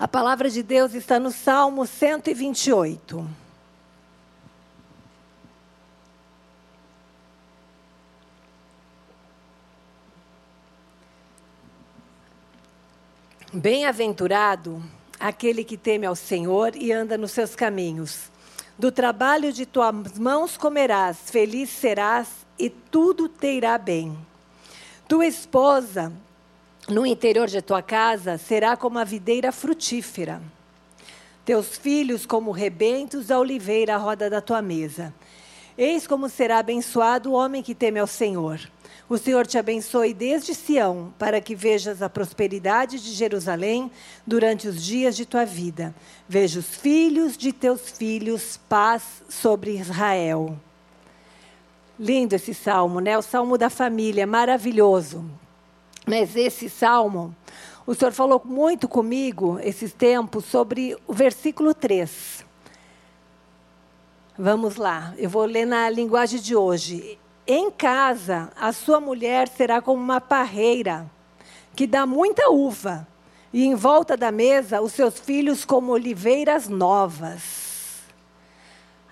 A palavra de Deus está no Salmo 128. Bem-aventurado aquele que teme ao Senhor e anda nos seus caminhos. Do trabalho de tuas mãos comerás, feliz serás e tudo te irá bem. Tua esposa no interior de tua casa será como a videira frutífera. Teus filhos como rebentos da oliveira à roda da tua mesa. Eis como será abençoado o homem que teme ao Senhor. O Senhor te abençoe desde Sião, para que vejas a prosperidade de Jerusalém durante os dias de tua vida. Veja os filhos de teus filhos, paz sobre Israel. Lindo esse salmo, né? O salmo da família, maravilhoso. Mas esse salmo, o Senhor falou muito comigo esses tempos sobre o versículo 3. Vamos lá, eu vou ler na linguagem de hoje. Em casa, a sua mulher será como uma parreira que dá muita uva, e em volta da mesa os seus filhos como oliveiras novas.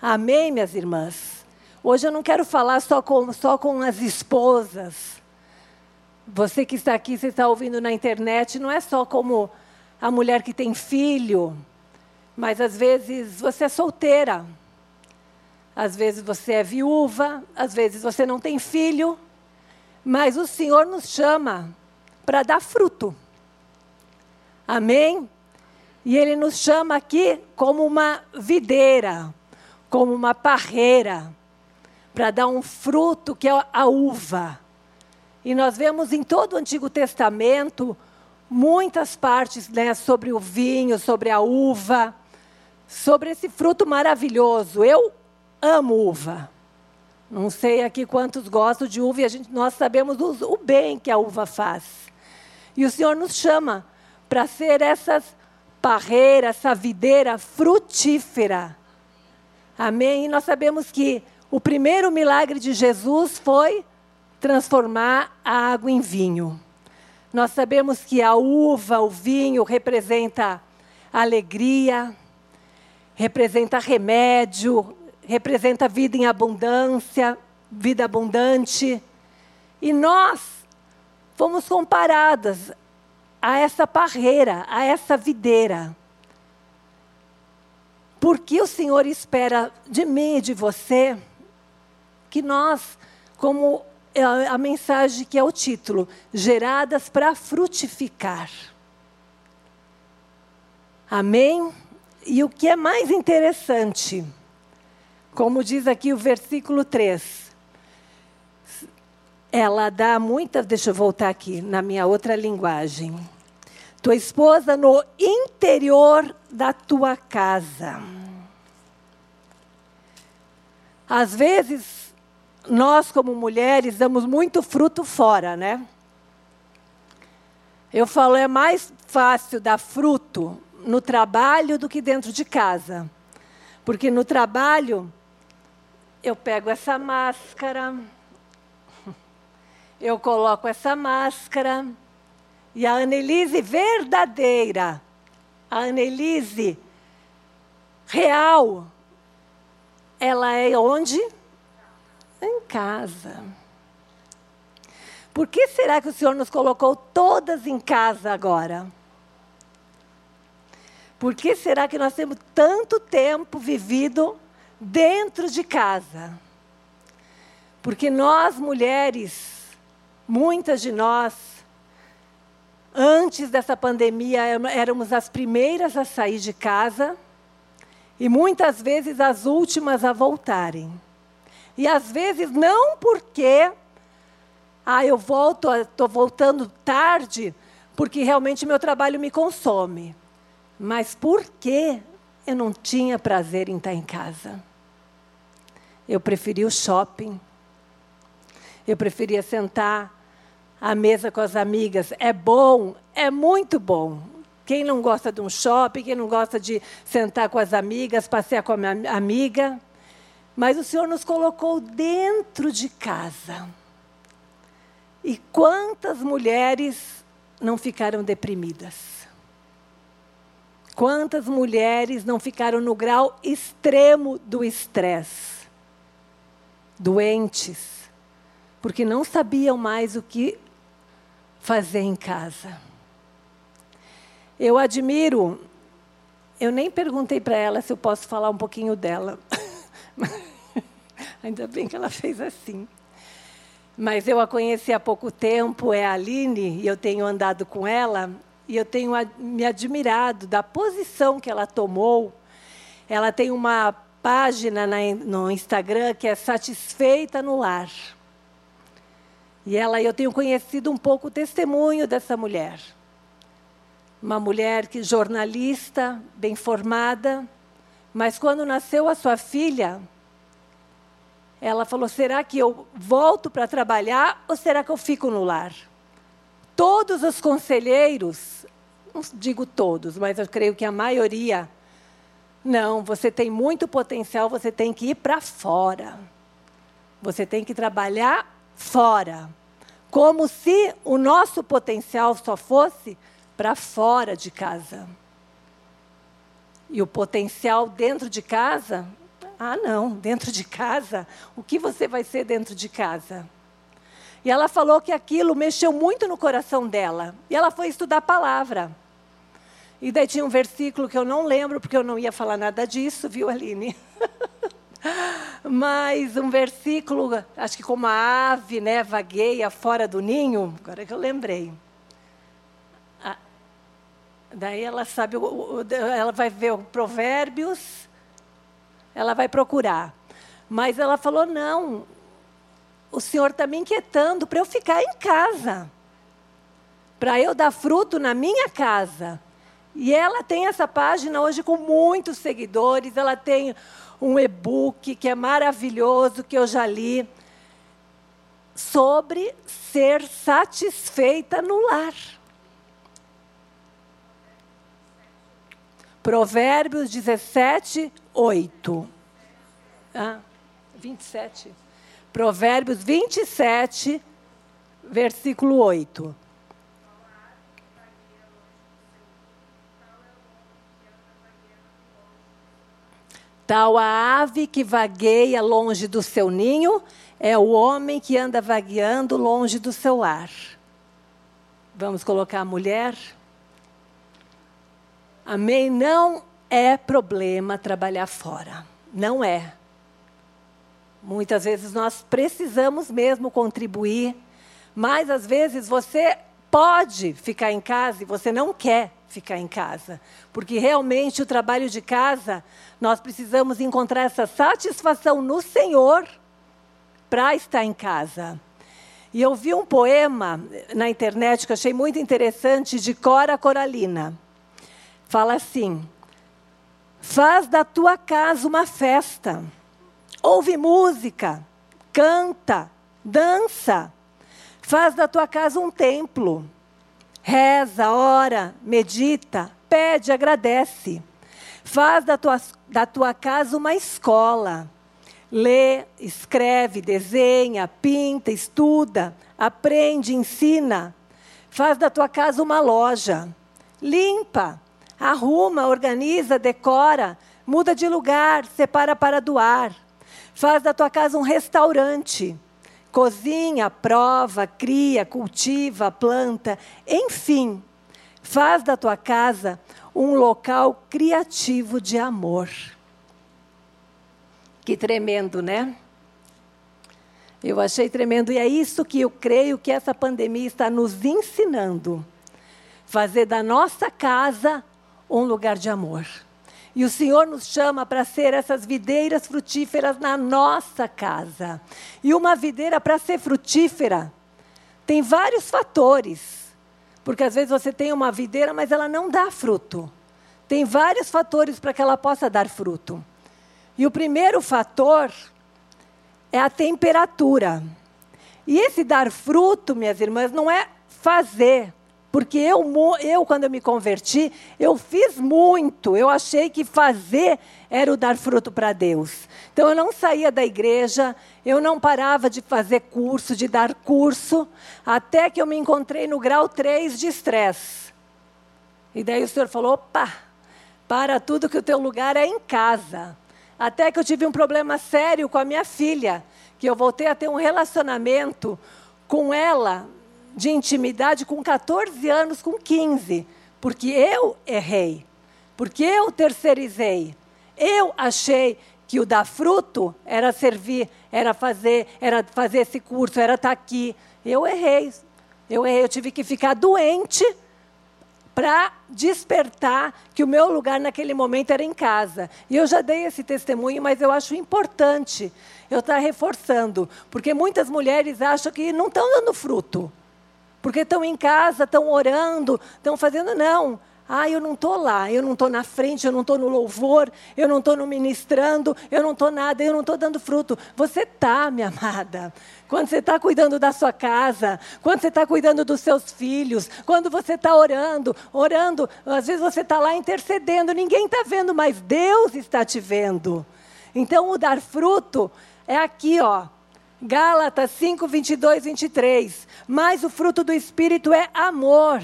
Amém, minhas irmãs? Hoje eu não quero falar só com, só com as esposas, você que está aqui, você está ouvindo na internet, não é só como a mulher que tem filho, mas às vezes você é solteira. Às vezes você é viúva, às vezes você não tem filho, mas o Senhor nos chama para dar fruto. Amém? E Ele nos chama aqui como uma videira, como uma parreira, para dar um fruto que é a uva. E nós vemos em todo o Antigo Testamento muitas partes né, sobre o vinho, sobre a uva, sobre esse fruto maravilhoso. Eu amo uva. Não sei aqui quantos gostam de uva e a gente, nós sabemos o, bem que a uva faz. E o Senhor nos chama para ser essas parreiras, essa videira frutífera. Amém? E nós sabemos que o primeiro milagre de Jesus foi transformar a água em vinho. Nós sabemos que a uva, o vinho, representa alegria, representa remédio, representa vida em abundância, vida abundante. E nós fomos comparadas a essa parreira, a essa videira. Porque o Senhor espera de mim e de você que nós, como é a mensagem que é o título: Geradas para frutificar. Amém? E o que é mais interessante, como diz aqui o versículo 3, ela dá muita. Deixa eu voltar aqui na minha outra linguagem. Tua esposa no interior da tua casa. Às vezes, nós, como mulheres, damos muito fruto fora, né? Eu falo, é mais fácil dar fruto no trabalho do que dentro de casa. Porque no trabalho, eu pego essa máscara, eu coloco essa máscara, e a Annelise verdadeira, a Annelise real, ela é onde? Em casa. Por que será que o Senhor nos colocou todas em casa agora? Por que será que nós temos tanto tempo vivido dentro de casa? Porque nós, mulheres, muitas de nós, antes dessa pandemia, éramos as primeiras a sair de casa e muitas vezes as últimas a voltarem. E às vezes não porque ah, eu volto, estou voltando tarde, porque realmente meu trabalho me consome. Mas porque eu não tinha prazer em estar em casa. Eu preferi o shopping. Eu preferia sentar à mesa com as amigas. É bom, é muito bom. Quem não gosta de um shopping, quem não gosta de sentar com as amigas, passear com a minha amiga. Mas o Senhor nos colocou dentro de casa. E quantas mulheres não ficaram deprimidas? Quantas mulheres não ficaram no grau extremo do estresse? Doentes, porque não sabiam mais o que fazer em casa. Eu admiro, eu nem perguntei para ela se eu posso falar um pouquinho dela. Ainda bem que ela fez assim. Mas eu a conheci há pouco tempo, é a Aline, e eu tenho andado com ela, e eu tenho me admirado da posição que ela tomou. Ela tem uma página no Instagram que é Satisfeita no Lar. E ela, eu tenho conhecido um pouco o testemunho dessa mulher. Uma mulher que jornalista, bem formada, mas quando nasceu a sua filha, ela falou: será que eu volto para trabalhar ou será que eu fico no lar? Todos os conselheiros, não digo todos, mas eu creio que a maioria, não, você tem muito potencial, você tem que ir para fora. Você tem que trabalhar fora. Como se o nosso potencial só fosse para fora de casa. E o potencial dentro de casa? Ah, não, dentro de casa? O que você vai ser dentro de casa? E ela falou que aquilo mexeu muito no coração dela. E ela foi estudar a palavra. E daí tinha um versículo que eu não lembro, porque eu não ia falar nada disso, viu, Aline? Mas um versículo, acho que como a ave né, vagueia fora do ninho, agora que eu lembrei. Daí ela sabe, ela vai ver o Provérbios, ela vai procurar. Mas ela falou: não, o Senhor está me inquietando para eu ficar em casa, para eu dar fruto na minha casa. E ela tem essa página hoje com muitos seguidores, ela tem um e-book que é maravilhoso, que eu já li, sobre ser satisfeita no lar. Provérbios 17, 8. Ah, 27. Provérbios 27, versículo 8. Tal a ave que vagueia longe do seu ninho é o homem que anda vagueando longe do seu lar. Vamos colocar a mulher? Amém? Não é problema trabalhar fora. Não é. Muitas vezes nós precisamos mesmo contribuir, mas às vezes você pode ficar em casa e você não quer ficar em casa, porque realmente o trabalho de casa nós precisamos encontrar essa satisfação no Senhor para estar em casa. E eu vi um poema na internet que eu achei muito interessante de Cora Coralina. Fala assim: Faz da tua casa uma festa. Ouve música, canta, dança. Faz da tua casa um templo. Reza, ora, medita, pede, agradece. Faz da tua, da tua casa uma escola. Lê, escreve, desenha, pinta, estuda, aprende, ensina. Faz da tua casa uma loja. Limpa, arruma, organiza, decora, muda de lugar, separa para doar. Faz da tua casa um restaurante. Cozinha, prova, cria, cultiva, planta, enfim, faz da tua casa um local criativo de amor. Que tremendo, né? Eu achei tremendo. E é isso que eu creio que essa pandemia está nos ensinando. Fazer da nossa casa um lugar de amor. E o Senhor nos chama para ser essas videiras frutíferas na nossa casa. E uma videira, para ser frutífera, tem vários fatores. Porque às vezes você tem uma videira, mas ela não dá fruto. Tem vários fatores para que ela possa dar fruto. E o primeiro fator é a temperatura. E esse dar fruto, minhas irmãs, não é fazer. Porque eu, eu, quando eu me converti, eu fiz muito. Eu achei que fazer era o dar fruto para Deus. Então eu não saía da igreja, eu não parava de fazer curso, de dar curso, até que eu me encontrei no grau 3 de estresse. E daí o senhor falou: opa, Para tudo que o teu lugar é em casa. Até que eu tive um problema sério com a minha filha, que eu voltei a ter um relacionamento com ela de intimidade com 14 anos, com 15, porque eu errei, porque eu terceirizei. Eu achei que o dar fruto era servir, era fazer, era fazer esse curso, era estar aqui. Eu errei. Eu errei, eu tive que ficar doente para despertar que o meu lugar naquele momento era em casa. E eu já dei esse testemunho, mas eu acho importante eu estar reforçando, porque muitas mulheres acham que não estão dando fruto. Porque estão em casa, estão orando, estão fazendo. Não. Ah, eu não estou lá, eu não estou na frente, eu não estou no louvor, eu não estou no ministrando, eu não estou nada, eu não estou dando fruto. Você está, minha amada. Quando você está cuidando da sua casa, quando você está cuidando dos seus filhos, quando você está orando, orando, às vezes você está lá intercedendo, ninguém está vendo, mas Deus está te vendo. Então, o dar fruto é aqui, ó. Gálatas 5, 22, 23. Mas o fruto do Espírito é amor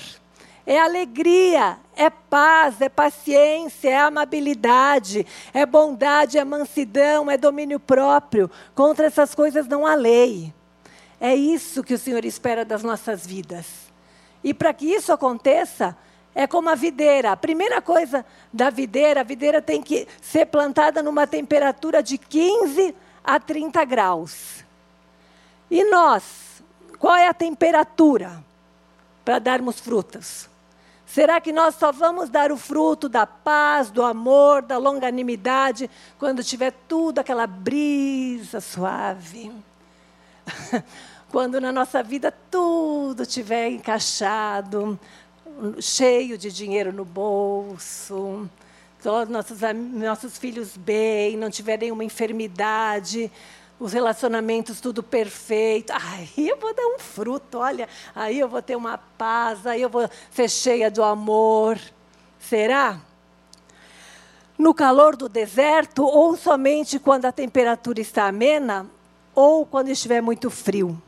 é alegria, é paz, é paciência, é amabilidade, é bondade, é mansidão, é domínio próprio. Contra essas coisas não há lei. É isso que o Senhor espera das nossas vidas. E para que isso aconteça, é como a videira. A primeira coisa da videira, a videira tem que ser plantada numa temperatura de 15 a 30 graus. E nós, qual é a temperatura para darmos frutas? Será que nós só vamos dar o fruto da paz, do amor, da longanimidade, quando tiver tudo aquela brisa suave? quando na nossa vida tudo tiver encaixado, cheio de dinheiro no bolso, todos nossos, nossos filhos bem, não tiver nenhuma enfermidade, os relacionamentos tudo perfeito. Aí eu vou dar um fruto, olha, aí eu vou ter uma paz, aí eu vou ser cheia do amor. Será? No calor do deserto, ou somente quando a temperatura está amena, ou quando estiver muito frio.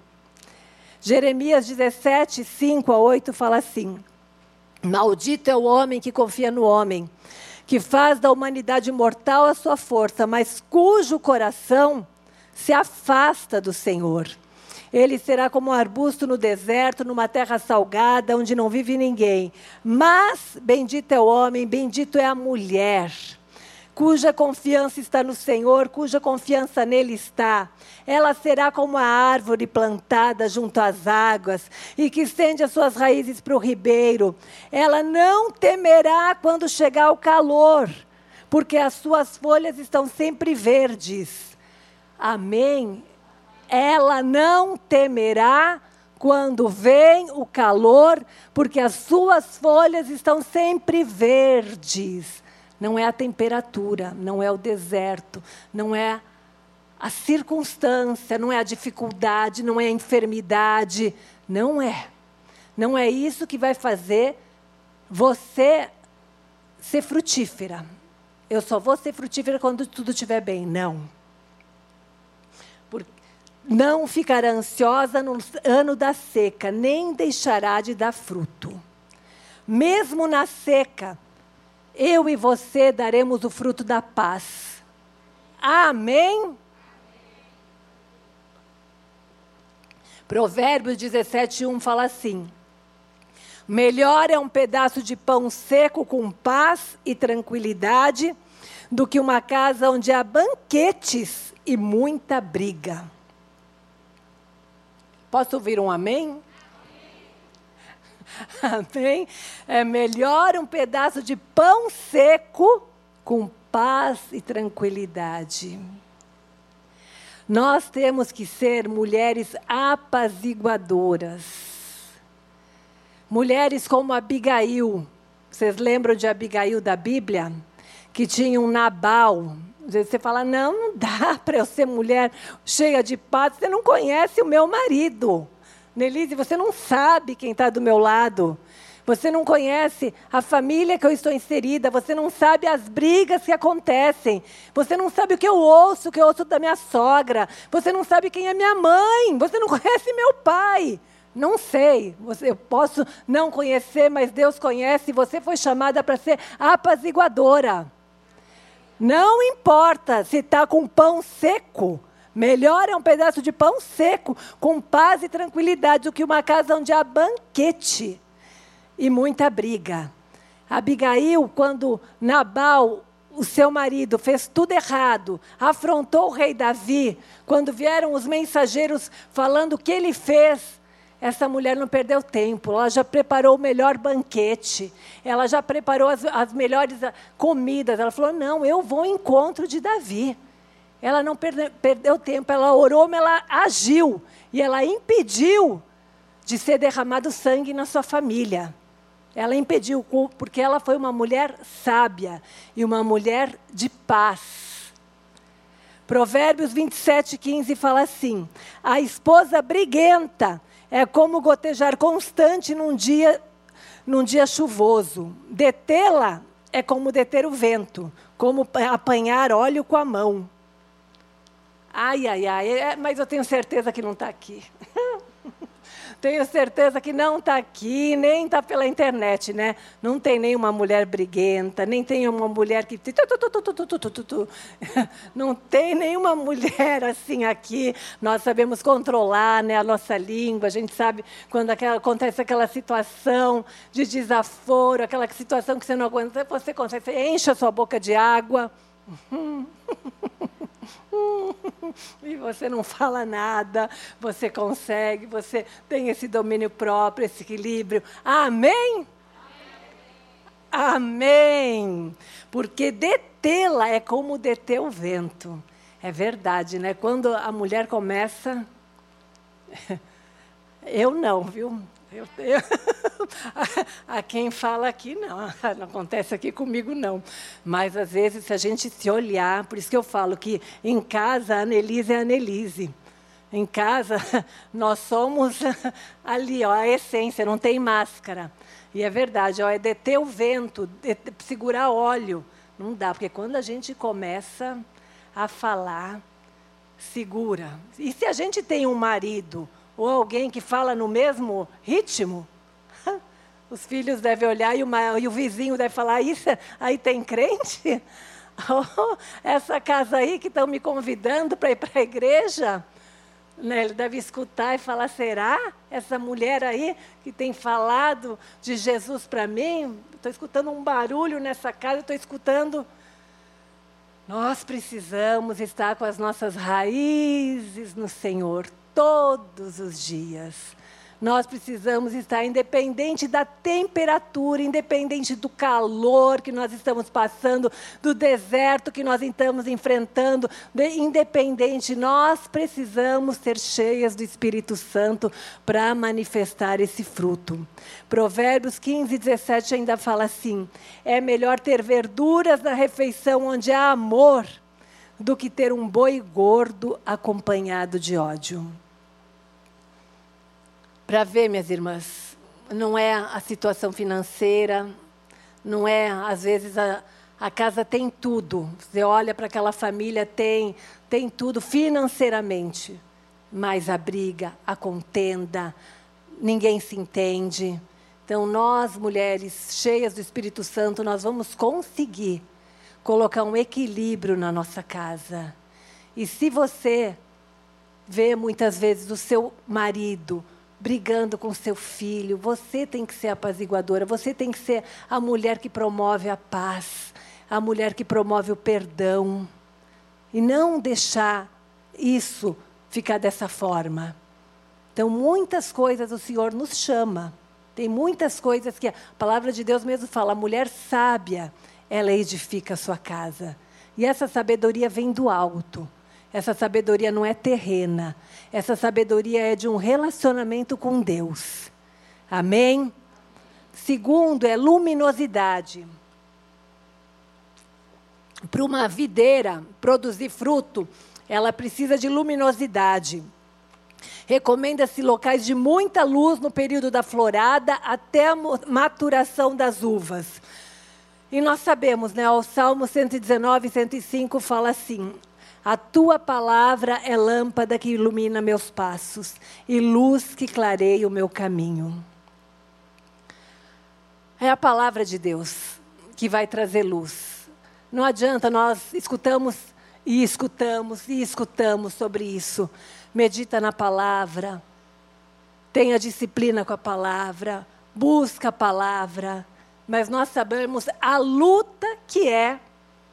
Jeremias 17, 5 a 8 fala assim: Maldito é o homem que confia no homem, que faz da humanidade mortal a sua força, mas cujo coração se afasta do Senhor. Ele será como um arbusto no deserto, numa terra salgada, onde não vive ninguém. Mas bendito é o homem, bendito é a mulher, cuja confiança está no Senhor, cuja confiança nele está. Ela será como a árvore plantada junto às águas e que estende as suas raízes para o ribeiro. Ela não temerá quando chegar o calor, porque as suas folhas estão sempre verdes. Amém. Ela não temerá quando vem o calor, porque as suas folhas estão sempre verdes. Não é a temperatura, não é o deserto, não é a circunstância, não é a dificuldade, não é a enfermidade. Não é. Não é isso que vai fazer você ser frutífera. Eu só vou ser frutífera quando tudo estiver bem. Não não ficará ansiosa no ano da seca, nem deixará de dar fruto. Mesmo na seca, eu e você daremos o fruto da paz. Amém? Provérbios 17, 1 fala assim: Melhor é um pedaço de pão seco com paz e tranquilidade do que uma casa onde há banquetes e muita briga. Posso ouvir um amém? Amém? É melhor um pedaço de pão seco com paz e tranquilidade. Nós temos que ser mulheres apaziguadoras. Mulheres como Abigail. Vocês lembram de Abigail da Bíblia? Que tinha um Nabal, você fala, não, não dá para eu ser mulher cheia de paz. Você não conhece o meu marido. Nelise, você não sabe quem está do meu lado. Você não conhece a família que eu estou inserida. Você não sabe as brigas que acontecem. Você não sabe o que eu ouço, o que eu ouço da minha sogra. Você não sabe quem é minha mãe. Você não conhece meu pai. Não sei, eu posso não conhecer, mas Deus conhece. Você foi chamada para ser apaziguadora. Não importa se está com pão seco. Melhor é um pedaço de pão seco, com paz e tranquilidade, do que uma casa onde há banquete e muita briga. Abigail, quando Nabal, o seu marido, fez tudo errado, afrontou o rei Davi, quando vieram os mensageiros falando o que ele fez, essa mulher não perdeu tempo, ela já preparou o melhor banquete, ela já preparou as, as melhores ah, comidas. Ela falou: Não, eu vou ao encontro de Davi. Ela não perde, perdeu tempo, ela orou, mas ela agiu. E ela impediu de ser derramado sangue na sua família. Ela impediu, porque ela foi uma mulher sábia e uma mulher de paz. Provérbios 27, 15 fala assim: A esposa briguenta é como gotejar constante num dia, num dia chuvoso. Detê-la é como deter o vento, como apanhar óleo com a mão. Ai, ai, ai, é, mas eu tenho certeza que não está aqui. Tenho certeza que não está aqui, nem está pela internet, né? Não tem nenhuma mulher briguenta, nem tem uma mulher que. Não tem nenhuma mulher assim aqui. Nós sabemos controlar né, a nossa língua, a gente sabe quando aquela, acontece aquela situação de desaforo, aquela situação que você não aguenta, você consegue, você enche a sua boca de água. e você não fala nada, você consegue, você tem esse domínio próprio, esse equilíbrio. Amém? Amém. Porque detê-la é como deter o vento. É verdade, né? Quando a mulher começa. Eu não, viu? Eu, eu, a, quem fala aqui, não, não acontece aqui comigo, não. Mas, às vezes, se a gente se olhar, por isso que eu falo que em casa a Anelise é a Anelise. Em casa, nós somos ali, ó, a essência, não tem máscara. E é verdade, ó, é deter o vento, deter, segurar óleo. Não dá, porque quando a gente começa a falar, segura. E se a gente tem um marido ou alguém que fala no mesmo ritmo, os filhos devem olhar e, uma, e o vizinho deve falar: Isso, aí tem crente? Oh, essa casa aí que estão me convidando para ir para a igreja. Né, ele deve escutar e falar: será? Essa mulher aí que tem falado de Jesus para mim? Estou escutando um barulho nessa casa, estou escutando. Nós precisamos estar com as nossas raízes no Senhor todos os dias. Nós precisamos estar independente da temperatura, independente do calor que nós estamos passando, do deserto que nós estamos enfrentando, independente, nós precisamos ser cheias do Espírito Santo para manifestar esse fruto. Provérbios 15, 17 ainda fala assim: é melhor ter verduras na refeição onde há amor do que ter um boi gordo acompanhado de ódio para ver, minhas irmãs, não é a situação financeira, não é, às vezes, a, a casa tem tudo. Você olha para aquela família, tem, tem tudo financeiramente, mas a briga, a contenda, ninguém se entende. Então, nós, mulheres cheias do Espírito Santo, nós vamos conseguir colocar um equilíbrio na nossa casa. E se você vê muitas vezes o seu marido brigando com seu filho. Você tem que ser apaziguadora, você tem que ser a mulher que promove a paz, a mulher que promove o perdão. E não deixar isso ficar dessa forma. Então, muitas coisas o Senhor nos chama. Tem muitas coisas que a palavra de Deus mesmo fala: a mulher sábia, ela edifica a sua casa. E essa sabedoria vem do alto. Essa sabedoria não é terrena. Essa sabedoria é de um relacionamento com Deus. Amém? Segundo é luminosidade. Para uma videira produzir fruto, ela precisa de luminosidade. Recomenda-se locais de muita luz no período da florada até a maturação das uvas. E nós sabemos, né, o Salmo 119, 105 fala assim: A tua palavra é lâmpada que ilumina meus passos e luz que clareia o meu caminho. É a palavra de Deus que vai trazer luz. Não adianta nós escutamos e escutamos e escutamos sobre isso. Medita na palavra, tenha disciplina com a palavra, busca a palavra, mas nós sabemos a luta que é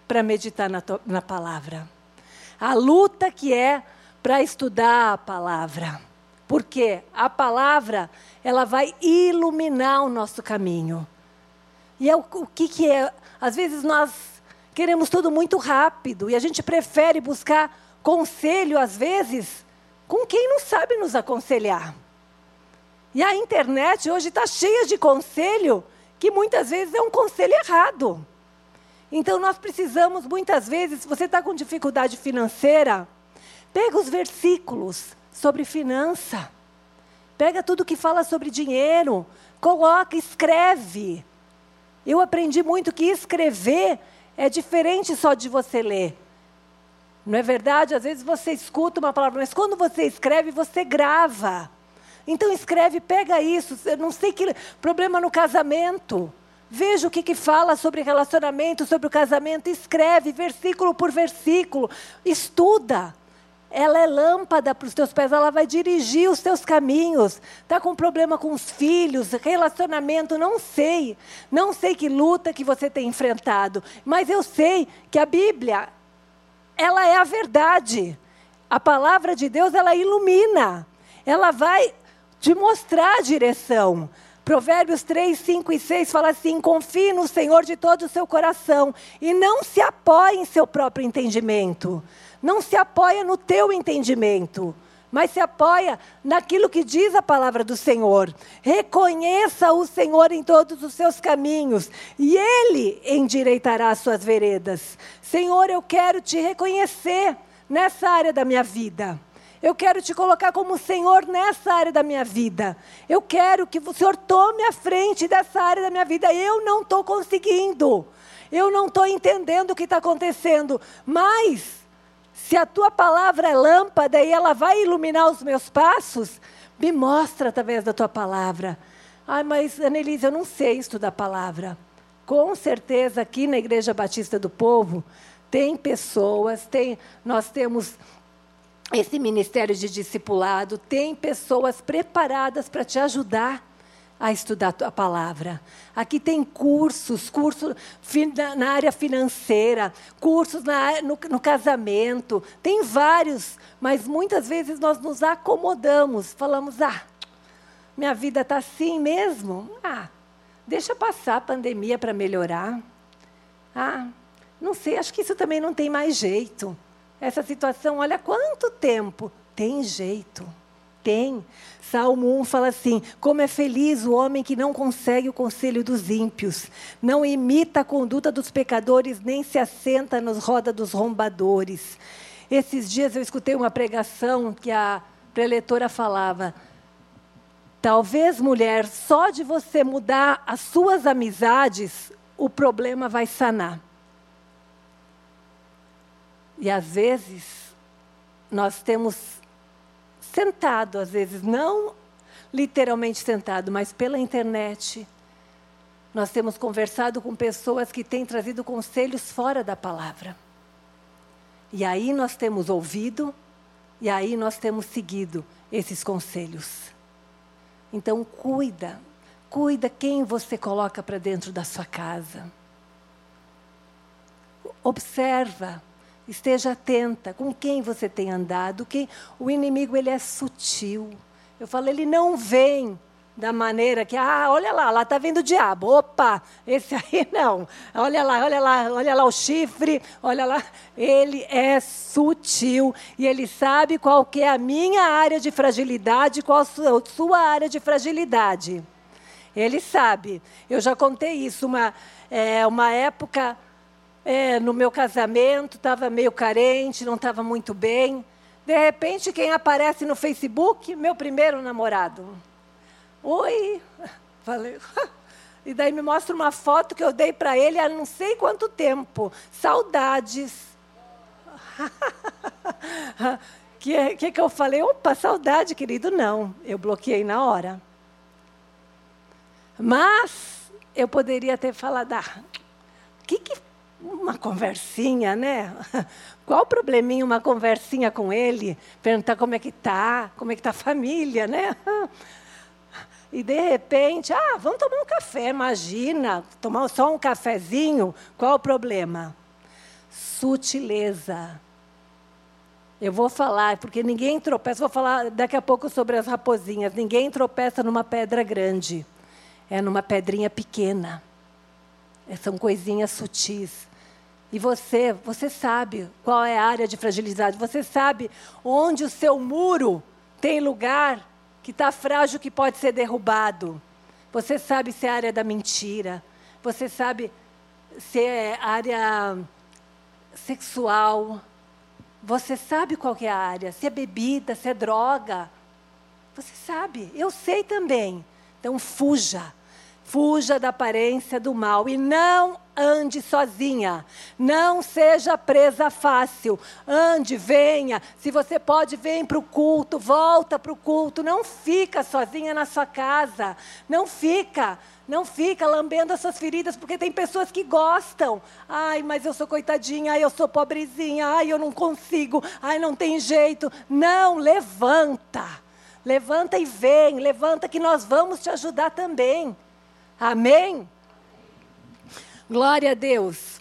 para meditar na, na palavra a luta que é para estudar a palavra. Porque a palavra, ela vai iluminar o nosso caminho. E é o, o que, que é? Às vezes nós queremos tudo muito rápido e a gente prefere buscar conselho, às vezes, com quem não sabe nos aconselhar. E a internet hoje está cheia de conselho que muitas vezes é um conselho errado. Então nós precisamos, muitas vezes, se você está com dificuldade financeira, pega os versículos sobre finança. Pega tudo que fala sobre dinheiro, coloca, escreve. Eu aprendi muito que escrever é diferente só de você ler. Não é verdade? Às vezes você escuta uma palavra, mas quando você escreve, você grava. Então escreve, pega isso. Eu não sei que problema no casamento. Veja o que, que fala sobre relacionamento, sobre o casamento, escreve versículo por versículo, estuda. Ela é lâmpada para os teus pés, ela vai dirigir os teus caminhos. Está com problema com os filhos, relacionamento, não sei. Não sei que luta que você tem enfrentado, mas eu sei que a Bíblia, ela é a verdade. A palavra de Deus, ela ilumina. Ela vai te mostrar a direção. Provérbios 3, 5 e 6 fala assim: confie no Senhor de todo o seu coração e não se apoie em seu próprio entendimento. Não se apoia no teu entendimento, mas se apoia naquilo que diz a palavra do Senhor. Reconheça o Senhor em todos os seus caminhos e Ele endireitará as suas veredas. Senhor, eu quero te reconhecer nessa área da minha vida. Eu quero te colocar como Senhor nessa área da minha vida. Eu quero que o Senhor tome a frente dessa área da minha vida. Eu não estou conseguindo. Eu não estou entendendo o que está acontecendo. Mas, se a tua palavra é lâmpada e ela vai iluminar os meus passos, me mostra através da tua palavra. Ai, mas, Annelise, eu não sei estudar a palavra. Com certeza, aqui na Igreja Batista do Povo, tem pessoas, tem, nós temos esse ministério de discipulado tem pessoas preparadas para te ajudar a estudar a palavra. Aqui tem cursos, cursos na área financeira, cursos na, no, no casamento, tem vários, mas muitas vezes nós nos acomodamos, falamos, ah, minha vida está assim mesmo, ah, deixa passar a pandemia para melhorar. Ah, não sei, acho que isso também não tem mais jeito essa situação, olha quanto tempo. Tem jeito, tem. Salmo 1 fala assim: Como é feliz o homem que não consegue o conselho dos ímpios, não imita a conduta dos pecadores, nem se assenta nos roda dos rombadores. Esses dias eu escutei uma pregação que a preletora falava: Talvez, mulher, só de você mudar as suas amizades, o problema vai sanar. E às vezes nós temos sentado, às vezes não literalmente sentado, mas pela internet, nós temos conversado com pessoas que têm trazido conselhos fora da palavra. E aí nós temos ouvido, e aí nós temos seguido esses conselhos. Então, cuida, cuida quem você coloca para dentro da sua casa. Observa Esteja atenta com quem você tem andado, o inimigo ele é sutil. Eu falo, ele não vem da maneira que, ah, olha lá, lá está vendo o diabo. Opa, esse aí não. Olha lá, olha lá, olha lá o chifre, olha lá. Ele é sutil e ele sabe qual que é a minha área de fragilidade, qual a sua, sua área de fragilidade. Ele sabe. Eu já contei isso, uma, é, uma época é, no meu casamento, estava meio carente, não estava muito bem. De repente, quem aparece no Facebook? Meu primeiro namorado. Oi! Falei. E daí me mostra uma foto que eu dei para ele há não sei quanto tempo. Saudades. que, que que eu falei? Opa, saudade, querido. Não, eu bloqueei na hora. Mas eu poderia ter falado, ah, que, que uma conversinha, né? Qual o probleminha uma conversinha com ele? Perguntar como é que tá, como é que tá a família, né? E de repente, ah, vamos tomar um café, imagina, tomar só um cafezinho, qual o problema? Sutileza. Eu vou falar, porque ninguém tropeça, vou falar daqui a pouco sobre as raposinhas. Ninguém tropeça numa pedra grande, é numa pedrinha pequena. São coisinhas sutis. E você, você sabe qual é a área de fragilidade, você sabe onde o seu muro tem lugar que está frágil, que pode ser derrubado. Você sabe se é a área da mentira, você sabe se é área sexual, você sabe qual é a área, se é bebida, se é droga. Você sabe, eu sei também. Então fuja. Fuja da aparência do mal e não ande sozinha. Não seja presa fácil. Ande, venha. Se você pode, vem para o culto, volta para o culto. Não fica sozinha na sua casa. Não fica. Não fica lambendo essas feridas, porque tem pessoas que gostam. Ai, mas eu sou coitadinha, ai, eu sou pobrezinha, ai, eu não consigo, ai, não tem jeito. Não, levanta. Levanta e vem, levanta que nós vamos te ajudar também. Amém? Glória a Deus.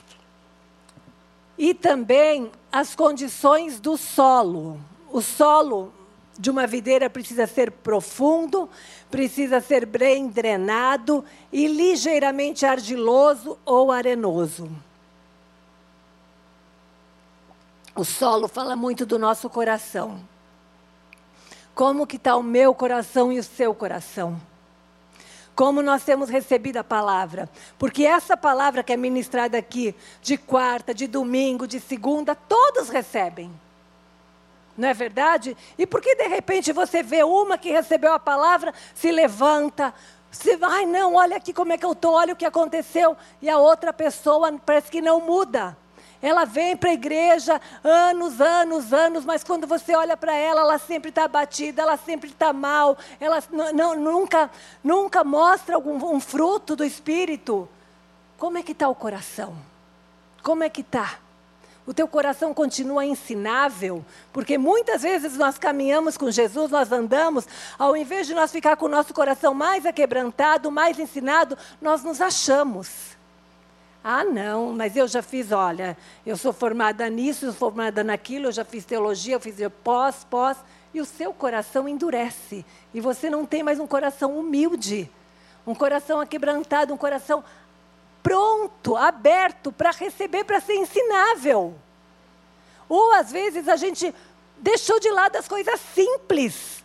E também as condições do solo. O solo de uma videira precisa ser profundo, precisa ser bem drenado e ligeiramente argiloso ou arenoso. O solo fala muito do nosso coração. Como que está o meu coração e o seu coração? Como nós temos recebido a palavra. Porque essa palavra que é ministrada aqui, de quarta, de domingo, de segunda, todos recebem. Não é verdade? E por que de repente você vê uma que recebeu a palavra, se levanta, se, ai não, olha aqui como é que eu estou, olha o que aconteceu, e a outra pessoa parece que não muda. Ela vem para a igreja anos, anos, anos, mas quando você olha para ela, ela sempre está abatida, ela sempre está mal, ela não, nunca, nunca mostra algum, um fruto do Espírito. Como é que está o coração? Como é que está? O teu coração continua ensinável, porque muitas vezes nós caminhamos com Jesus, nós andamos, ao invés de nós ficar com o nosso coração mais aquebrantado, mais ensinado, nós nos achamos. Ah, não, mas eu já fiz, olha, eu sou formada nisso, eu sou formada naquilo, eu já fiz teologia, eu fiz pós, pós, e o seu coração endurece. E você não tem mais um coração humilde, um coração aquebrantado, um coração pronto, aberto para receber, para ser ensinável. Ou às vezes a gente deixou de lado as coisas simples,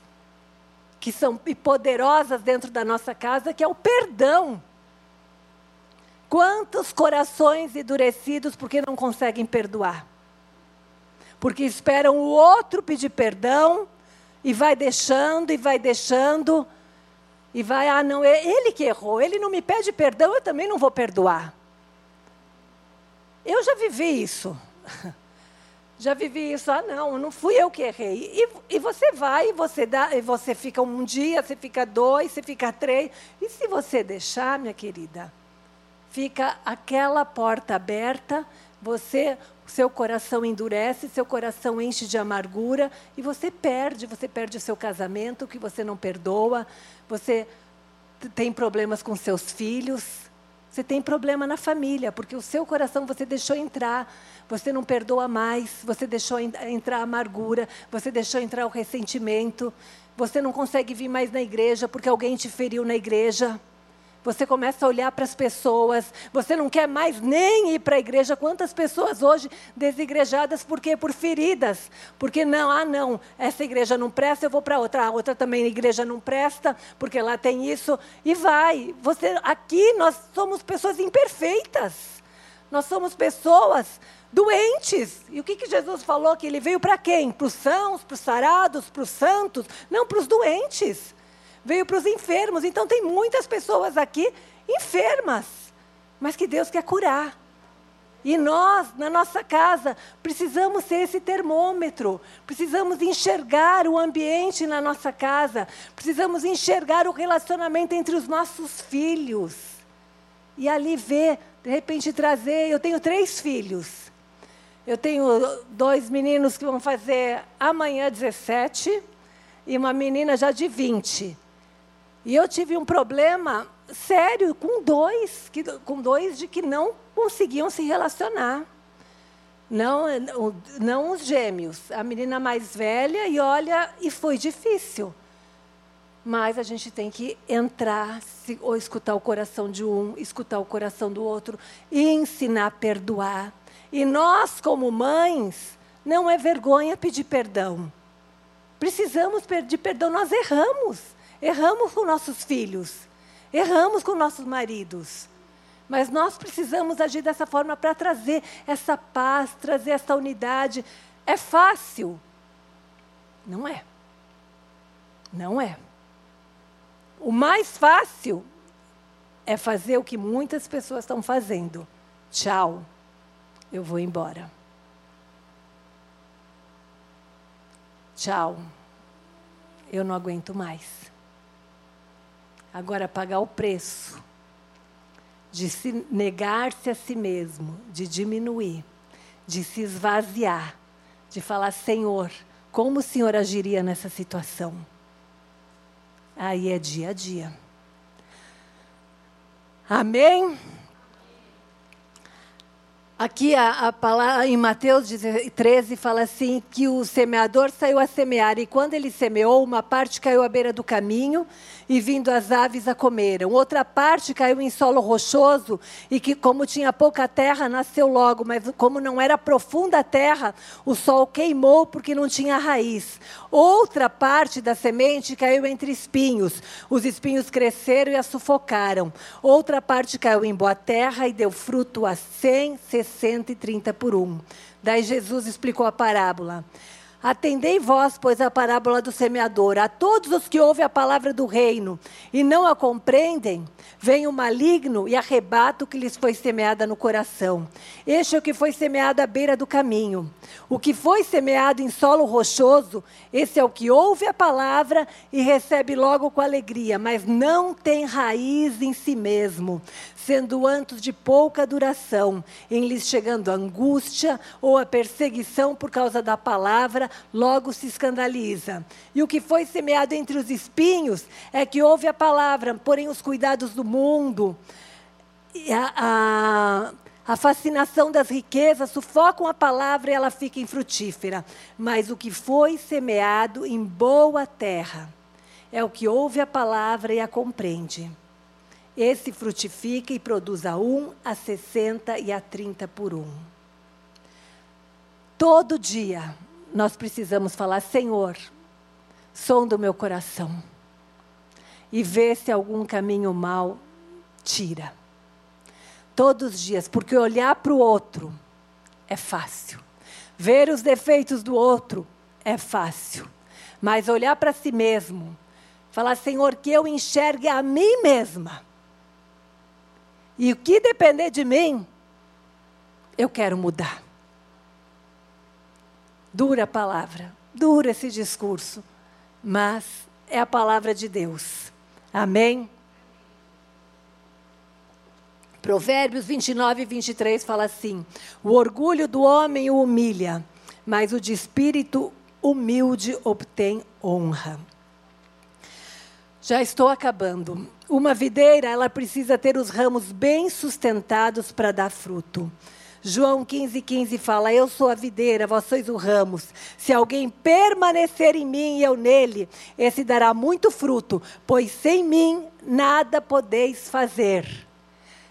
que são poderosas dentro da nossa casa, que é o perdão. Quantos corações endurecidos porque não conseguem perdoar? Porque esperam o outro pedir perdão e vai deixando e vai deixando e vai, ah, não, é ele que errou, ele não me pede perdão, eu também não vou perdoar. Eu já vivi isso. Já vivi isso, ah, não, não fui eu que errei. E, e você vai, e você, dá, e você fica um dia, você fica dois, você fica três. E se você deixar, minha querida, fica aquela porta aberta, você, seu coração endurece, seu coração enche de amargura e você perde, você perde o seu casamento que você não perdoa, você tem problemas com seus filhos, você tem problema na família, porque o seu coração você deixou entrar, você não perdoa mais, você deixou entrar a amargura, você deixou entrar o ressentimento, você não consegue vir mais na igreja porque alguém te feriu na igreja. Você começa a olhar para as pessoas, você não quer mais nem ir para a igreja. Quantas pessoas hoje desigrejadas por quê? Por feridas. Porque não, ah não, essa igreja não presta, eu vou para outra. A outra também a igreja não presta, porque lá tem isso e vai. Você aqui nós somos pessoas imperfeitas. Nós somos pessoas doentes. E o que, que Jesus falou? Que ele veio para quem? Para os sãos, para os sarados, para os santos? Não, para os doentes veio para os enfermos. Então tem muitas pessoas aqui enfermas, mas que Deus quer curar. E nós, na nossa casa, precisamos ser esse termômetro, precisamos enxergar o ambiente na nossa casa, precisamos enxergar o relacionamento entre os nossos filhos. E ali ver, de repente trazer. Eu tenho três filhos. Eu tenho dois meninos que vão fazer amanhã 17 e uma menina já de 20. E eu tive um problema sério com dois, que, com dois de que não conseguiam se relacionar. Não, não os gêmeos, a menina mais velha, e olha, e foi difícil. Mas a gente tem que entrar, se, ou escutar o coração de um, escutar o coração do outro, e ensinar a perdoar. E nós, como mães, não é vergonha pedir perdão. Precisamos pedir perdão, nós erramos. Erramos com nossos filhos, erramos com nossos maridos. Mas nós precisamos agir dessa forma para trazer essa paz, trazer essa unidade. É fácil? Não é. Não é. O mais fácil é fazer o que muitas pessoas estão fazendo. Tchau, eu vou embora. Tchau, eu não aguento mais. Agora, pagar o preço de se negar-se a si mesmo, de diminuir, de se esvaziar, de falar: Senhor, como o Senhor agiria nessa situação? Aí é dia a dia. Amém? Aqui a, a, palavra em Mateus 13 fala assim que o semeador saiu a semear e quando ele semeou, uma parte caiu à beira do caminho e vindo as aves a comeram. Outra parte caiu em solo rochoso e que como tinha pouca terra, nasceu logo, mas como não era profunda a terra, o sol queimou porque não tinha raiz. Outra parte da semente caiu entre espinhos. Os espinhos cresceram e a sufocaram. Outra parte caiu em boa terra e deu fruto a cem, 130 por um. Daí Jesus explicou a parábola. Atendei vós, pois, a parábola do semeador. A todos os que ouvem a palavra do reino e não a compreendem, vem o maligno e arrebata o que lhes foi semeada no coração. Este é o que foi semeado à beira do caminho. O que foi semeado em solo rochoso, esse é o que ouve a palavra e recebe logo com alegria, mas não tem raiz em si mesmo sendo antes de pouca duração, em lhes chegando a angústia ou a perseguição por causa da palavra, logo se escandaliza. E o que foi semeado entre os espinhos é que ouve a palavra, porém os cuidados do mundo, a, a, a fascinação das riquezas sufocam a palavra e ela fica infrutífera. Mas o que foi semeado em boa terra é o que ouve a palavra e a compreende. Esse frutifica e produz a um, a sessenta e a trinta por um. Todo dia nós precisamos falar, Senhor, som do meu coração. E ver se algum caminho mal tira. Todos os dias, porque olhar para o outro é fácil. Ver os defeitos do outro é fácil. Mas olhar para si mesmo, falar, Senhor, que eu enxergue a mim mesma e o que depender de mim, eu quero mudar. Dura a palavra, dura esse discurso, mas é a palavra de Deus. Amém? Provérbios 29 e 23 fala assim: O orgulho do homem o humilha, mas o de espírito humilde obtém honra. Já estou acabando. Uma videira, ela precisa ter os ramos bem sustentados para dar fruto. João 15, 15 fala: Eu sou a videira, vós sois os ramos. Se alguém permanecer em mim e eu nele, esse dará muito fruto, pois sem mim nada podeis fazer.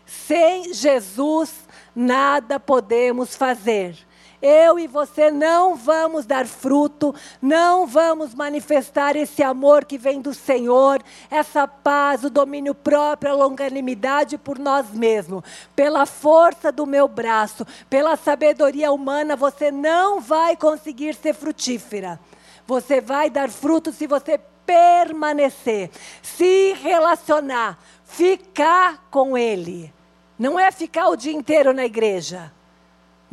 Sem Jesus, nada podemos fazer eu e você não vamos dar fruto, não vamos manifestar esse amor que vem do Senhor, essa paz, o domínio próprio, a longanimidade por nós mesmos. Pela força do meu braço, pela sabedoria humana, você não vai conseguir ser frutífera. Você vai dar fruto se você permanecer, se relacionar, ficar com Ele. Não é ficar o dia inteiro na igreja.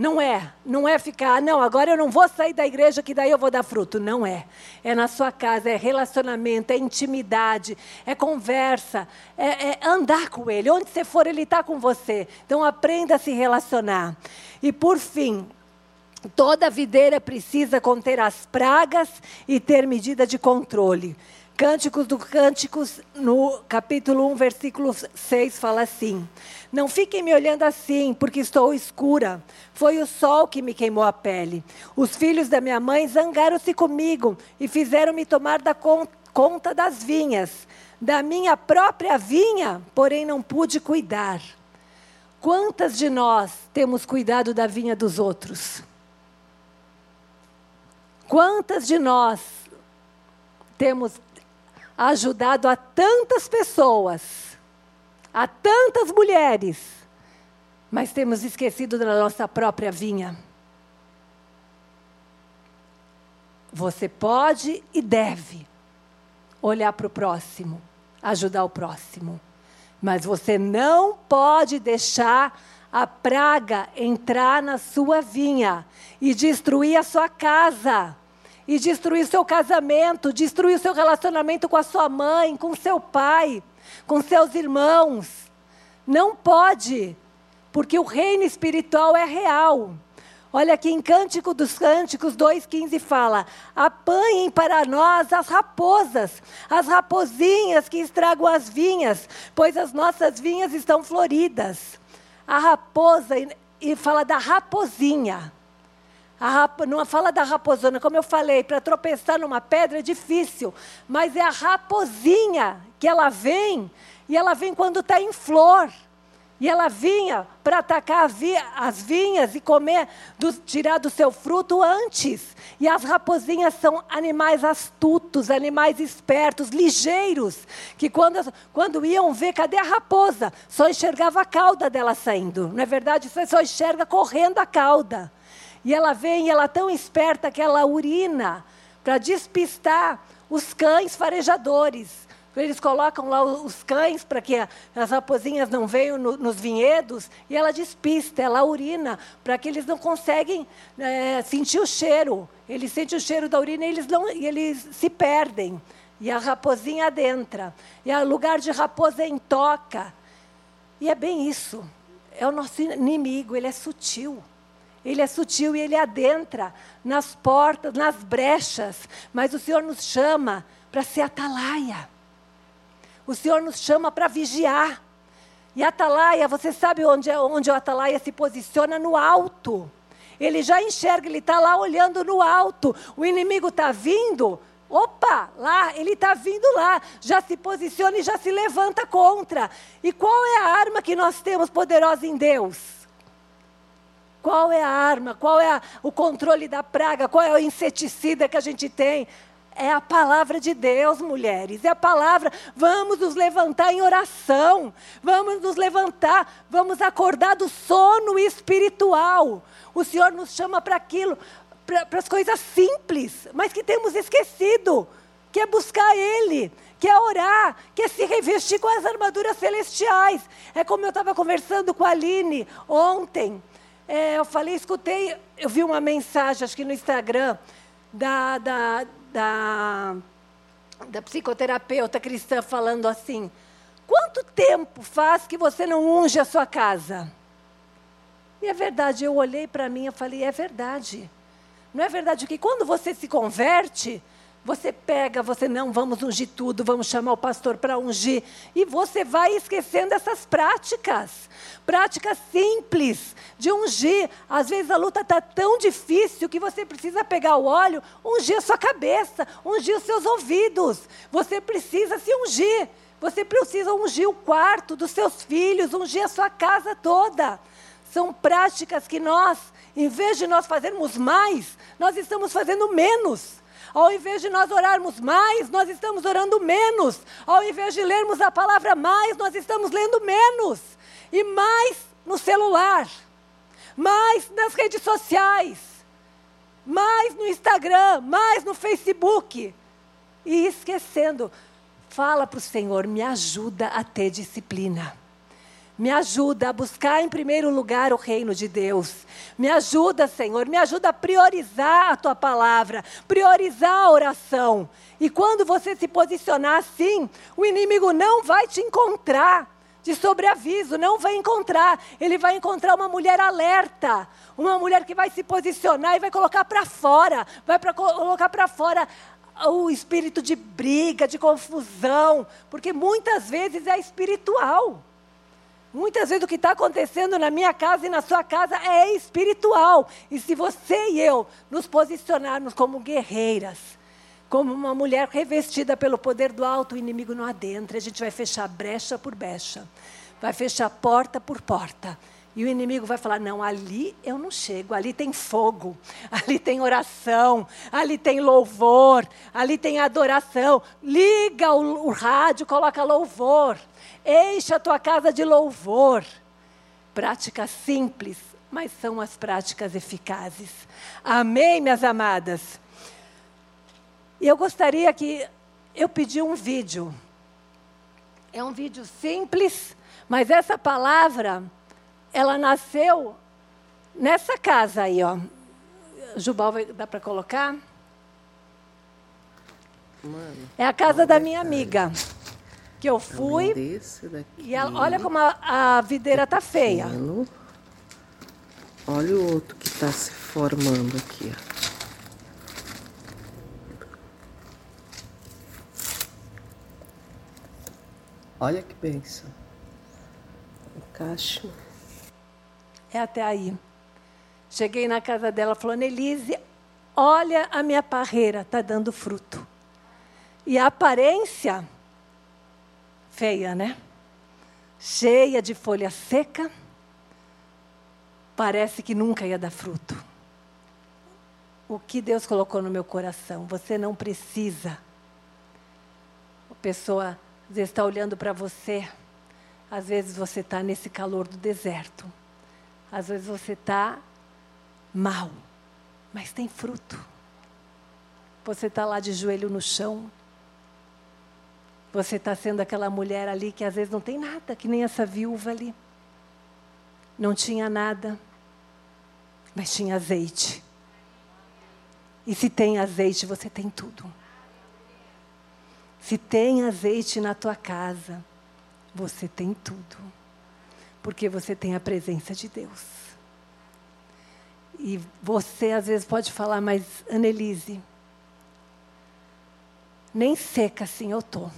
Não é, não é ficar, não, agora eu não vou sair da igreja que daí eu vou dar fruto. Não é. É na sua casa, é relacionamento, é intimidade, é conversa, é, é andar com Ele. Onde você for, Ele está com você. Então aprenda a se relacionar. E por fim, toda videira precisa conter as pragas e ter medida de controle. Cânticos do Cânticos, no capítulo 1, versículo 6, fala assim: Não fiquem me olhando assim, porque estou escura. Foi o sol que me queimou a pele. Os filhos da minha mãe zangaram-se comigo e fizeram-me tomar da conta das vinhas. Da minha própria vinha, porém não pude cuidar. Quantas de nós temos cuidado da vinha dos outros? Quantas de nós temos ajudado a tantas pessoas, a tantas mulheres, mas temos esquecido da nossa própria vinha. Você pode e deve olhar para o próximo, ajudar o próximo, mas você não pode deixar a praga entrar na sua vinha e destruir a sua casa e destruir seu casamento, destruir seu relacionamento com a sua mãe, com seu pai, com seus irmãos. Não pode, porque o reino espiritual é real. Olha aqui em Cântico dos Cânticos 2,15 fala: apanhem para nós as raposas, as raposinhas que estragam as vinhas, pois as nossas vinhas estão floridas. A raposa, e fala da raposinha. Rap... Não fala da raposona, como eu falei, para tropeçar numa pedra é difícil, mas é a raposinha que ela vem, e ela vem quando está em flor. E ela vinha para atacar as vinhas e comer, do, tirar do seu fruto antes. E as raposinhas são animais astutos, animais espertos, ligeiros, que quando, quando iam ver, cadê a raposa? Só enxergava a cauda dela saindo. Não é verdade? Você só enxerga correndo a cauda. E ela vem, ela é tão esperta que ela urina para despistar os cães farejadores. Eles colocam lá os cães para que as raposinhas não venham no, nos vinhedos e ela despista, ela urina para que eles não conseguem é, sentir o cheiro. Eles sentem o cheiro da urina e eles, não, e eles se perdem. E a raposinha adentra. E o lugar de raposa é em toca. E é bem isso. É o nosso inimigo, ele é sutil. Ele é sutil e ele adentra nas portas, nas brechas, mas o Senhor nos chama para ser atalaia. O Senhor nos chama para vigiar. E atalaia, você sabe onde, é, onde o atalaia se posiciona? No alto. Ele já enxerga, ele está lá olhando no alto. O inimigo está vindo, Opa, lá, ele está vindo lá, já se posiciona e já se levanta contra. E qual é a arma que nós temos poderosa em Deus? Qual é a arma? Qual é a, o controle da praga? Qual é o inseticida que a gente tem? É a palavra de Deus, mulheres. É a palavra. Vamos nos levantar em oração. Vamos nos levantar. Vamos acordar do sono espiritual. O Senhor nos chama para aquilo, para as coisas simples, mas que temos esquecido. Que é buscar Ele, que é orar, que é se revestir com as armaduras celestiais. É como eu estava conversando com a Aline ontem. É, eu falei, escutei, eu vi uma mensagem, acho que no Instagram, da, da, da, da psicoterapeuta cristã falando assim: quanto tempo faz que você não unge a sua casa? E é verdade, eu olhei para mim e falei: é verdade. Não é verdade que quando você se converte, você pega, você não, vamos ungir tudo, vamos chamar o pastor para ungir. E você vai esquecendo essas práticas. Práticas simples de ungir. Às vezes a luta está tão difícil que você precisa pegar o óleo, ungir a sua cabeça, ungir os seus ouvidos. Você precisa se ungir. Você precisa ungir o quarto dos seus filhos, ungir a sua casa toda. São práticas que nós, em vez de nós fazermos mais, nós estamos fazendo menos. Ao invés de nós orarmos mais, nós estamos orando menos. Ao invés de lermos a palavra mais, nós estamos lendo menos. E mais no celular, mais nas redes sociais, mais no Instagram, mais no Facebook. E esquecendo, fala para o Senhor, me ajuda a ter disciplina. Me ajuda a buscar em primeiro lugar o reino de Deus. Me ajuda, Senhor, me ajuda a priorizar a tua palavra, priorizar a oração. E quando você se posicionar assim, o inimigo não vai te encontrar de sobreaviso, não vai encontrar. Ele vai encontrar uma mulher alerta, uma mulher que vai se posicionar e vai colocar para fora, vai pra, colocar para fora o espírito de briga, de confusão, porque muitas vezes é espiritual. Muitas vezes o que está acontecendo na minha casa e na sua casa é espiritual. E se você e eu nos posicionarmos como guerreiras, como uma mulher revestida pelo poder do alto, o inimigo não adentra. A gente vai fechar brecha por brecha, vai fechar porta por porta. E o inimigo vai falar: não, ali eu não chego, ali tem fogo, ali tem oração, ali tem louvor, ali tem adoração. Liga o, o rádio, coloca louvor, enche a tua casa de louvor. Práticas simples, mas são as práticas eficazes. Amém, minhas amadas? E eu gostaria que eu pedi um vídeo. É um vídeo simples, mas essa palavra, ela nasceu nessa casa aí, ó. Jubal, vai, dá para colocar? Mano, é a casa da minha amiga. Que eu fui. E ela, olha como a, a videira tá feia. Olha o outro que está se formando aqui, ó. Olha que benção. O cacho. É até aí. Cheguei na casa dela, falou, Nelise, olha a minha parreira, está dando fruto. E a aparência, feia, né? Cheia de folha seca, parece que nunca ia dar fruto. O que Deus colocou no meu coração, você não precisa. A pessoa às vezes está olhando para você. Às vezes você está nesse calor do deserto. Às vezes você está mal, mas tem fruto. Você está lá de joelho no chão. Você está sendo aquela mulher ali que às vezes não tem nada, que nem essa viúva ali. Não tinha nada, mas tinha azeite. E se tem azeite, você tem tudo. Se tem azeite na tua casa, você tem tudo. Porque você tem a presença de Deus. E você às vezes pode falar, mas Annelise, nem seca assim eu tô.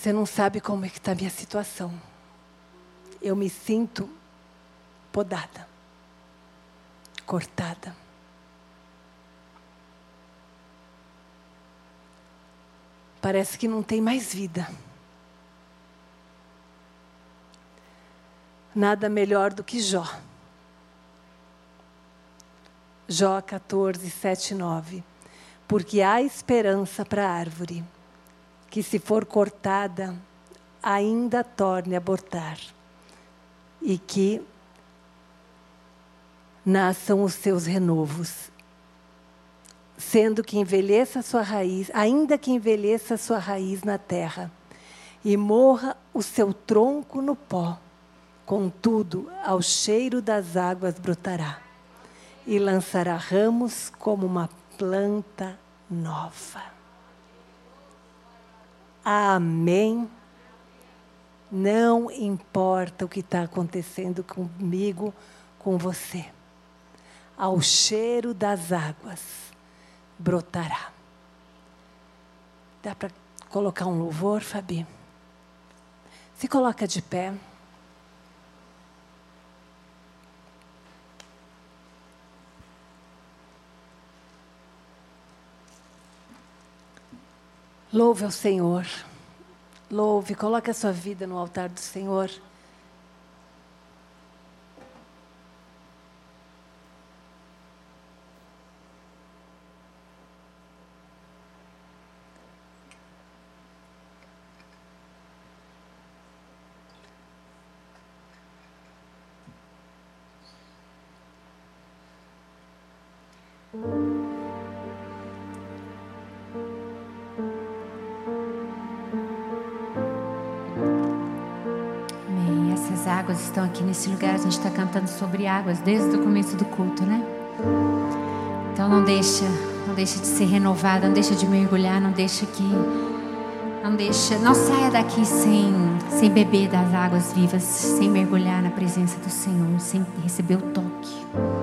Você não sabe como é que está a minha situação. Eu me sinto podada, cortada. parece que não tem mais vida. Nada melhor do que Jó. Jó 14, 7, 9. Porque há esperança para a árvore, que se for cortada, ainda torne a brotar, e que nasçam os seus renovos, sendo que envelheça a sua raiz, ainda que envelheça a sua raiz na terra, e morra o seu tronco no pó, contudo, ao cheiro das águas brotará, e lançará ramos como uma planta nova. Amém. Não importa o que está acontecendo comigo, com você. Ao cheiro das águas brotará. Dá para colocar um louvor, Fabi? Se coloca de pé. Louve ao Senhor. Louve, coloque a sua vida no altar do Senhor. Estão aqui nesse lugar. A gente está cantando sobre águas desde o começo do culto, né? Então não deixa, não deixa de ser renovada, não deixa de mergulhar, não deixa que não deixa, não saia daqui sem sem beber das águas vivas, sem mergulhar na presença do Senhor, sem receber o toque.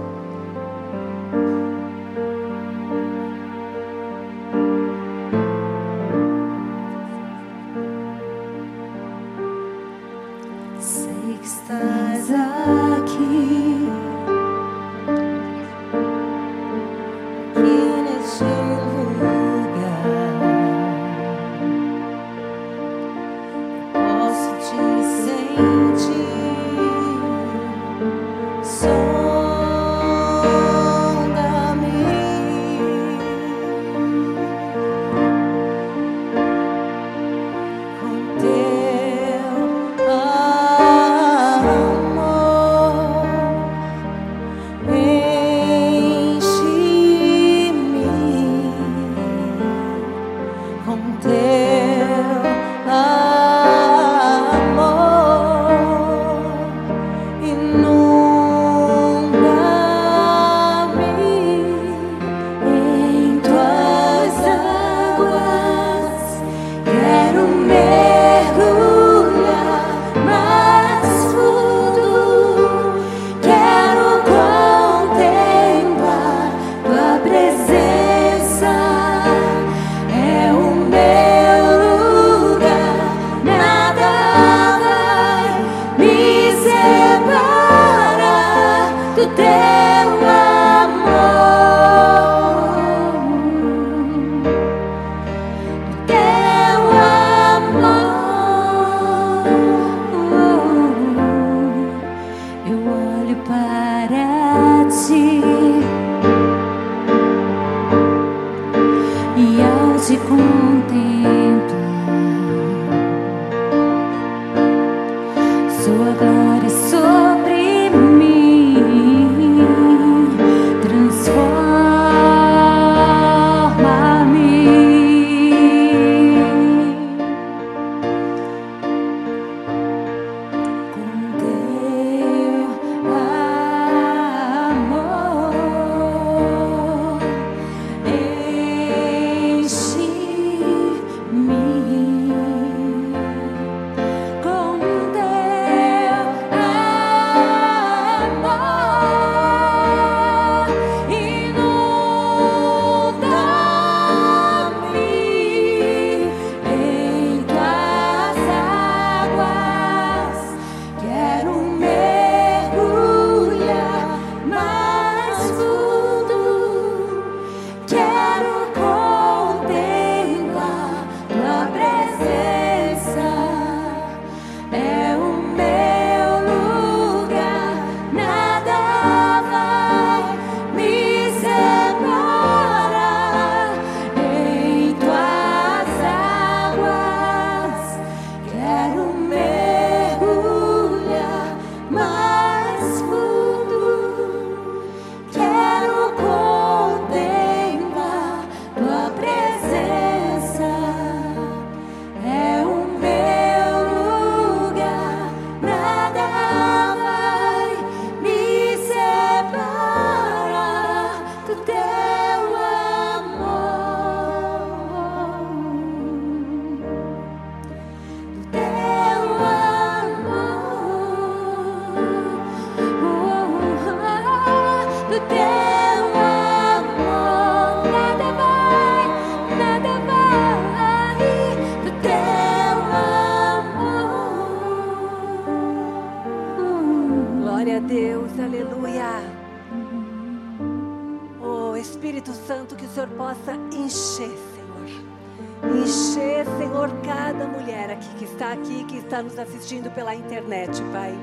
Assistindo pela internet, Pai.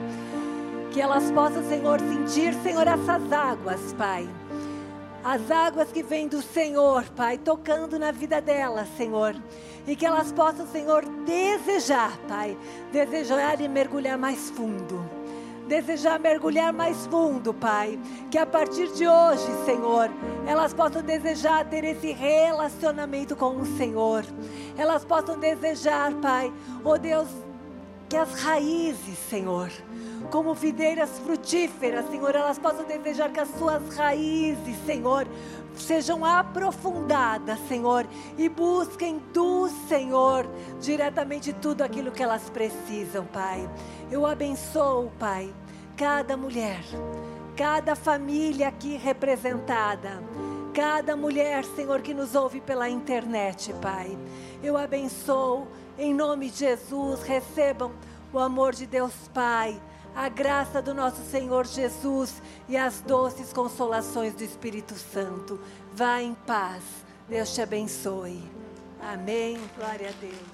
Que elas possam, Senhor, sentir, Senhor, essas águas, Pai. As águas que vêm do Senhor, Pai, tocando na vida delas, Senhor. E que elas possam, Senhor, desejar, Pai, desejar e mergulhar mais fundo desejar mergulhar mais fundo, Pai. Que a partir de hoje, Senhor, elas possam desejar ter esse relacionamento com o Senhor. Elas possam desejar, Pai, oh Deus, que as raízes, Senhor, como videiras frutíferas, Senhor, elas possam desejar que as suas raízes, Senhor, sejam aprofundadas, Senhor, e busquem do Senhor diretamente tudo aquilo que elas precisam, Pai. Eu abençoo, Pai, cada mulher, cada família aqui representada, cada mulher, Senhor, que nos ouve pela internet, Pai. Eu abençoo, em nome de Jesus, recebam o amor de Deus Pai a graça do nosso Senhor Jesus e as doces consolações do Espírito Santo. Vá em paz. Deus te abençoe. Amém. Glória a Deus.